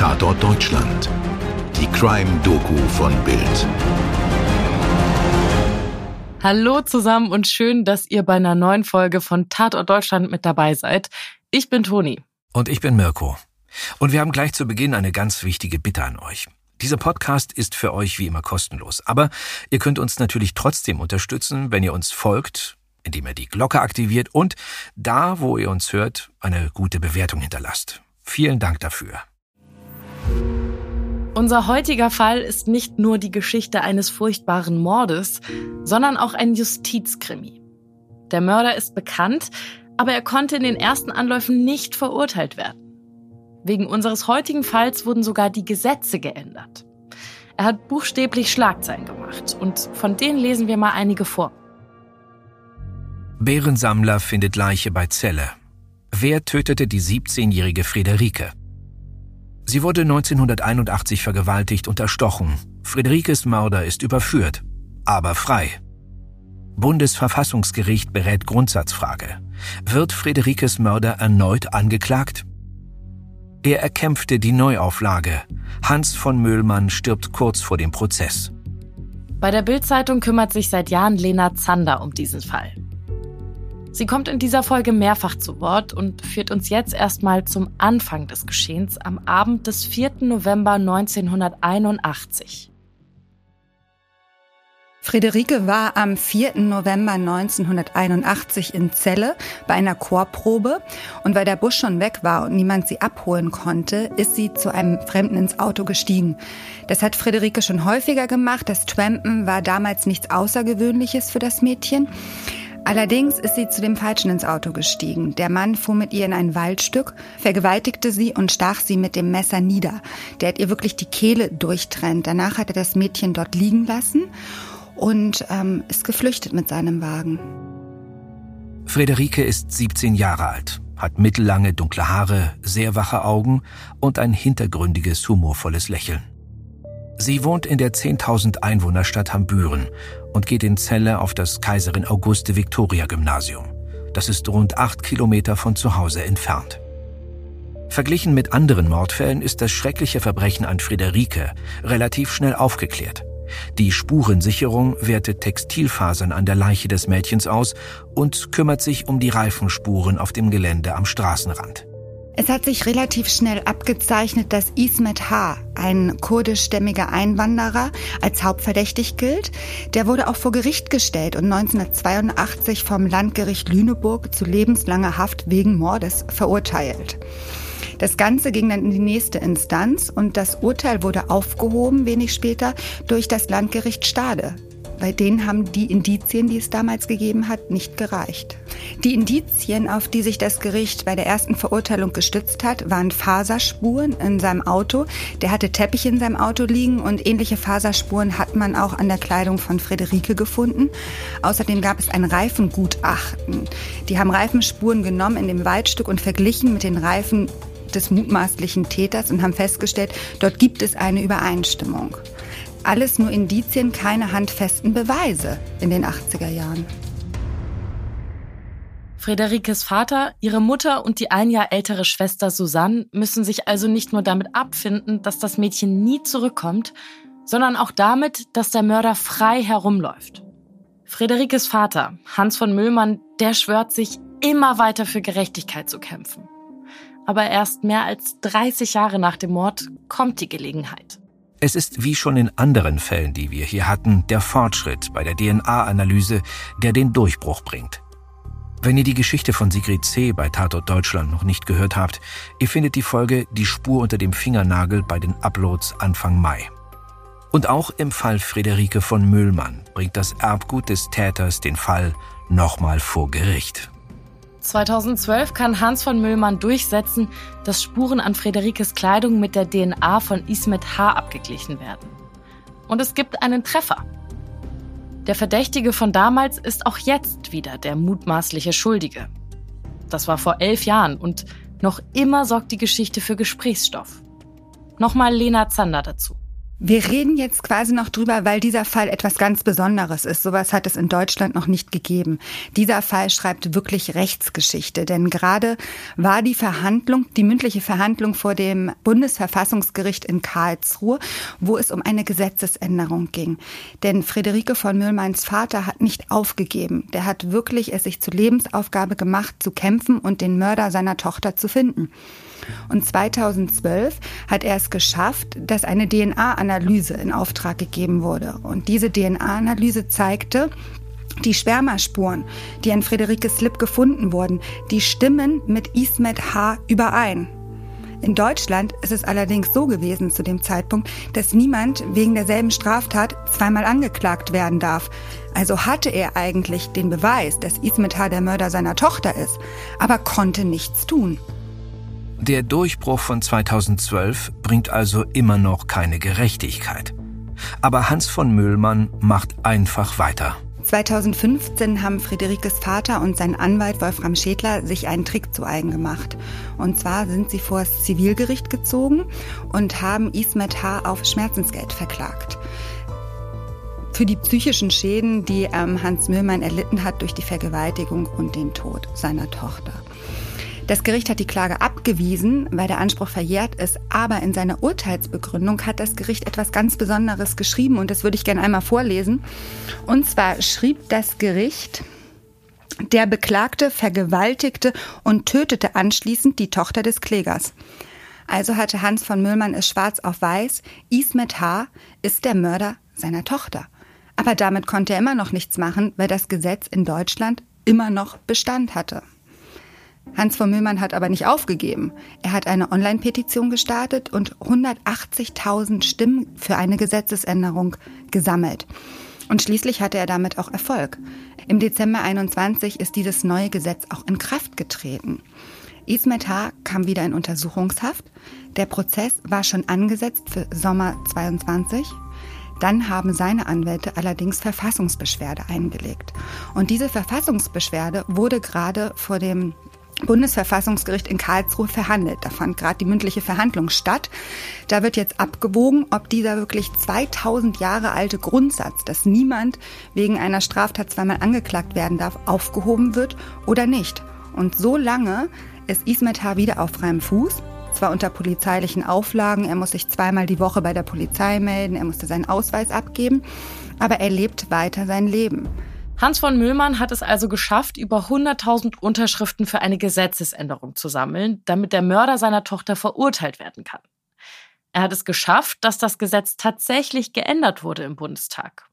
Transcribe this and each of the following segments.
Tatort Deutschland. Die Crime-Doku von Bild. Hallo zusammen und schön, dass ihr bei einer neuen Folge von Tatort Deutschland mit dabei seid. Ich bin Toni. Und ich bin Mirko. Und wir haben gleich zu Beginn eine ganz wichtige Bitte an euch. Dieser Podcast ist für euch wie immer kostenlos, aber ihr könnt uns natürlich trotzdem unterstützen, wenn ihr uns folgt, indem ihr die Glocke aktiviert und da, wo ihr uns hört, eine gute Bewertung hinterlasst. Vielen Dank dafür. Unser heutiger Fall ist nicht nur die Geschichte eines furchtbaren Mordes, sondern auch ein Justizkrimi. Der Mörder ist bekannt, aber er konnte in den ersten Anläufen nicht verurteilt werden. Wegen unseres heutigen Falls wurden sogar die Gesetze geändert. Er hat buchstäblich Schlagzeilen gemacht und von denen lesen wir mal einige vor. Bärensammler findet Leiche bei Celle. Wer tötete die 17-jährige Friederike? Sie wurde 1981 vergewaltigt und erstochen. Friederikes Mörder ist überführt, aber frei. Bundesverfassungsgericht berät Grundsatzfrage. Wird Friederikes Mörder erneut angeklagt? Er erkämpfte die Neuauflage. Hans von Möhlmann stirbt kurz vor dem Prozess. Bei der Bildzeitung kümmert sich seit Jahren Lena Zander um diesen Fall. Sie kommt in dieser Folge mehrfach zu Wort und führt uns jetzt erstmal zum Anfang des Geschehens am Abend des 4. November 1981. Friederike war am 4. November 1981 in Celle bei einer Chorprobe und weil der Bus schon weg war und niemand sie abholen konnte, ist sie zu einem Fremden ins Auto gestiegen. Das hat Friederike schon häufiger gemacht. Das Trampen war damals nichts Außergewöhnliches für das Mädchen. Allerdings ist sie zu dem Falschen ins Auto gestiegen. Der Mann fuhr mit ihr in ein Waldstück, vergewaltigte sie und stach sie mit dem Messer nieder. Der hat ihr wirklich die Kehle durchtrennt. Danach hat er das Mädchen dort liegen lassen und ähm, ist geflüchtet mit seinem Wagen. Friederike ist 17 Jahre alt, hat mittellange dunkle Haare, sehr wache Augen und ein hintergründiges, humorvolles Lächeln. Sie wohnt in der 10.000 Einwohnerstadt Hambüren und geht in Celle auf das Kaiserin Auguste Victoria Gymnasium. Das ist rund acht Kilometer von zu Hause entfernt. Verglichen mit anderen Mordfällen ist das schreckliche Verbrechen an Friederike relativ schnell aufgeklärt. Die Spurensicherung wertet Textilfasern an der Leiche des Mädchens aus und kümmert sich um die Reifenspuren auf dem Gelände am Straßenrand. Es hat sich relativ schnell abgezeichnet, dass Ismet H., ein kurdischstämmiger Einwanderer, als hauptverdächtig gilt. Der wurde auch vor Gericht gestellt und 1982 vom Landgericht Lüneburg zu lebenslanger Haft wegen Mordes verurteilt. Das Ganze ging dann in die nächste Instanz und das Urteil wurde aufgehoben wenig später durch das Landgericht Stade. Bei denen haben die Indizien, die es damals gegeben hat, nicht gereicht. Die Indizien, auf die sich das Gericht bei der ersten Verurteilung gestützt hat, waren Faserspuren in seinem Auto. Der hatte Teppich in seinem Auto liegen und ähnliche Faserspuren hat man auch an der Kleidung von Friederike gefunden. Außerdem gab es ein Reifengutachten. Die haben Reifenspuren genommen in dem Waldstück und verglichen mit den Reifen des mutmaßlichen Täters und haben festgestellt, dort gibt es eine Übereinstimmung. Alles nur Indizien, keine handfesten Beweise in den 80er Jahren. Friederikes Vater, ihre Mutter und die ein Jahr ältere Schwester Susanne müssen sich also nicht nur damit abfinden, dass das Mädchen nie zurückkommt, sondern auch damit, dass der Mörder frei herumläuft. Friederikes Vater, Hans von Müllmann, der schwört sich, immer weiter für Gerechtigkeit zu kämpfen. Aber erst mehr als 30 Jahre nach dem Mord kommt die Gelegenheit. Es ist wie schon in anderen Fällen, die wir hier hatten, der Fortschritt bei der DNA-Analyse, der den Durchbruch bringt. Wenn ihr die Geschichte von Sigrid C. bei Tatort Deutschland noch nicht gehört habt, ihr findet die Folge Die Spur unter dem Fingernagel bei den Uploads Anfang Mai. Und auch im Fall Friederike von Müllmann bringt das Erbgut des Täters den Fall nochmal vor Gericht. 2012 kann Hans von Müllmann durchsetzen, dass Spuren an Friederikes Kleidung mit der DNA von Ismet H. abgeglichen werden. Und es gibt einen Treffer. Der Verdächtige von damals ist auch jetzt wieder der mutmaßliche Schuldige. Das war vor elf Jahren und noch immer sorgt die Geschichte für Gesprächsstoff. Nochmal Lena Zander dazu. Wir reden jetzt quasi noch drüber, weil dieser Fall etwas ganz Besonderes ist. Sowas hat es in Deutschland noch nicht gegeben. Dieser Fall schreibt wirklich Rechtsgeschichte, denn gerade war die Verhandlung, die mündliche Verhandlung vor dem Bundesverfassungsgericht in Karlsruhe, wo es um eine Gesetzesänderung ging. Denn Friederike von Müllmanns Vater hat nicht aufgegeben. Der hat wirklich es sich zur Lebensaufgabe gemacht, zu kämpfen und den Mörder seiner Tochter zu finden. Und 2012 hat er es geschafft, dass eine DNA-Analyse in Auftrag gegeben wurde. Und diese DNA-Analyse zeigte, die Spermaspuren, die an Friederike Slip gefunden wurden, die stimmen mit Ismet H. überein. In Deutschland ist es allerdings so gewesen zu dem Zeitpunkt, dass niemand wegen derselben Straftat zweimal angeklagt werden darf. Also hatte er eigentlich den Beweis, dass Ismet H. der Mörder seiner Tochter ist, aber konnte nichts tun. Der Durchbruch von 2012 bringt also immer noch keine Gerechtigkeit. Aber Hans von Müllmann macht einfach weiter. 2015 haben Friederikes Vater und sein Anwalt Wolfram Schädler sich einen Trick zu eigen gemacht. Und zwar sind sie vor das Zivilgericht gezogen und haben Ismet H. auf Schmerzensgeld verklagt. Für die psychischen Schäden, die ähm, Hans Müllmann erlitten hat durch die Vergewaltigung und den Tod seiner Tochter. Das Gericht hat die Klage abgewiesen, weil der Anspruch verjährt ist, aber in seiner Urteilsbegründung hat das Gericht etwas ganz Besonderes geschrieben und das würde ich gerne einmal vorlesen. Und zwar schrieb das Gericht, der Beklagte vergewaltigte und tötete anschließend die Tochter des Klägers. Also hatte Hans von Müllmann es schwarz auf weiß, Ismet H. ist der Mörder seiner Tochter. Aber damit konnte er immer noch nichts machen, weil das Gesetz in Deutschland immer noch Bestand hatte. Hans von Müllmann hat aber nicht aufgegeben. Er hat eine Online-Petition gestartet und 180.000 Stimmen für eine Gesetzesänderung gesammelt. Und schließlich hatte er damit auch Erfolg. Im Dezember 21 ist dieses neue Gesetz auch in Kraft getreten. Ismet H. kam wieder in Untersuchungshaft. Der Prozess war schon angesetzt für Sommer 22. Dann haben seine Anwälte allerdings Verfassungsbeschwerde eingelegt. Und diese Verfassungsbeschwerde wurde gerade vor dem Bundesverfassungsgericht in Karlsruhe verhandelt. Da fand gerade die mündliche Verhandlung statt. Da wird jetzt abgewogen, ob dieser wirklich 2000 Jahre alte Grundsatz, dass niemand wegen einer Straftat zweimal angeklagt werden darf, aufgehoben wird oder nicht. Und so lange ist Ismet H. wieder auf freiem Fuß, zwar unter polizeilichen Auflagen, er muss sich zweimal die Woche bei der Polizei melden, er musste seinen Ausweis abgeben, aber er lebt weiter sein Leben. Hans von Müllmann hat es also geschafft, über 100.000 Unterschriften für eine Gesetzesänderung zu sammeln, damit der Mörder seiner Tochter verurteilt werden kann. Er hat es geschafft, dass das Gesetz tatsächlich geändert wurde im Bundestag.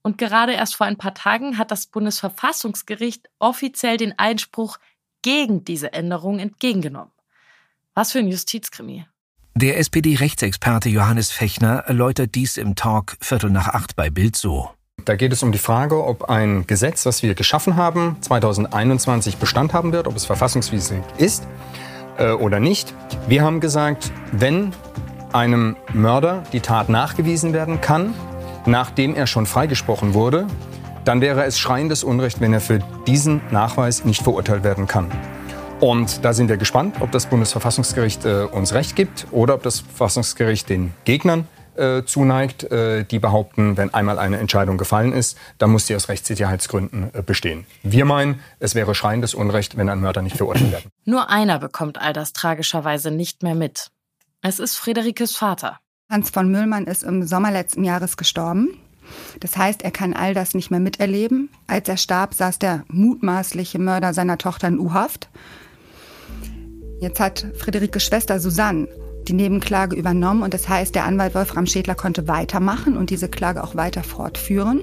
Und gerade erst vor ein paar Tagen hat das Bundesverfassungsgericht offiziell den Einspruch gegen diese Änderung entgegengenommen. Was für ein Justizkrimi. Der SPD-Rechtsexperte Johannes Fechner erläutert dies im Talk Viertel nach acht bei Bild so. Da geht es um die Frage, ob ein Gesetz, was wir geschaffen haben, 2021 Bestand haben wird, ob es verfassungswidrig ist äh, oder nicht. Wir haben gesagt, wenn einem Mörder die Tat nachgewiesen werden kann, nachdem er schon freigesprochen wurde, dann wäre es schreiendes Unrecht, wenn er für diesen Nachweis nicht verurteilt werden kann. Und da sind wir gespannt, ob das Bundesverfassungsgericht äh, uns Recht gibt oder ob das Verfassungsgericht den Gegnern äh, zuneigt, äh, die behaupten, wenn einmal eine Entscheidung gefallen ist, dann muss sie aus Rechtssicherheitsgründen äh, bestehen. Wir meinen, es wäre schreiendes Unrecht, wenn ein Mörder nicht verurteilt werden. Nur einer bekommt all das tragischerweise nicht mehr mit. Es ist Friederikes Vater. Hans von Müllmann ist im Sommer letzten Jahres gestorben. Das heißt, er kann all das nicht mehr miterleben. Als er starb, saß der mutmaßliche Mörder seiner Tochter in U-Haft. Jetzt hat Friederikes Schwester Susanne die Nebenklage übernommen und das heißt, der Anwalt Wolfram Schädler konnte weitermachen und diese Klage auch weiter fortführen.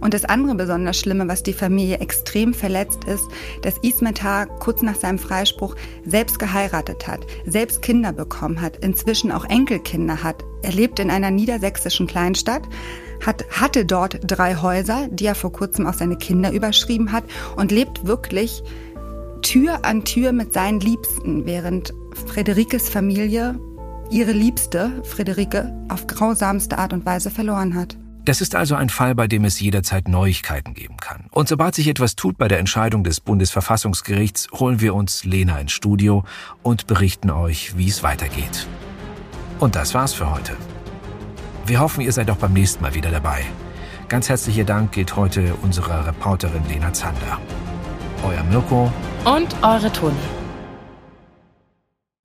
Und das andere besonders Schlimme, was die Familie extrem verletzt ist, dass Ismetar kurz nach seinem Freispruch selbst geheiratet hat, selbst Kinder bekommen hat, inzwischen auch Enkelkinder hat. Er lebt in einer niedersächsischen Kleinstadt, hat, hatte dort drei Häuser, die er vor kurzem auch seine Kinder überschrieben hat und lebt wirklich Tür an Tür mit seinen Liebsten, während Frederikes Familie ihre Liebste, Friederike, auf grausamste Art und Weise verloren hat. Das ist also ein Fall, bei dem es jederzeit Neuigkeiten geben kann. Und sobald sich etwas tut bei der Entscheidung des Bundesverfassungsgerichts, holen wir uns Lena ins Studio und berichten euch, wie es weitergeht. Und das war's für heute. Wir hoffen, ihr seid auch beim nächsten Mal wieder dabei. Ganz herzlicher Dank geht heute unserer Reporterin Lena Zander. Euer Mirko und eure Toni.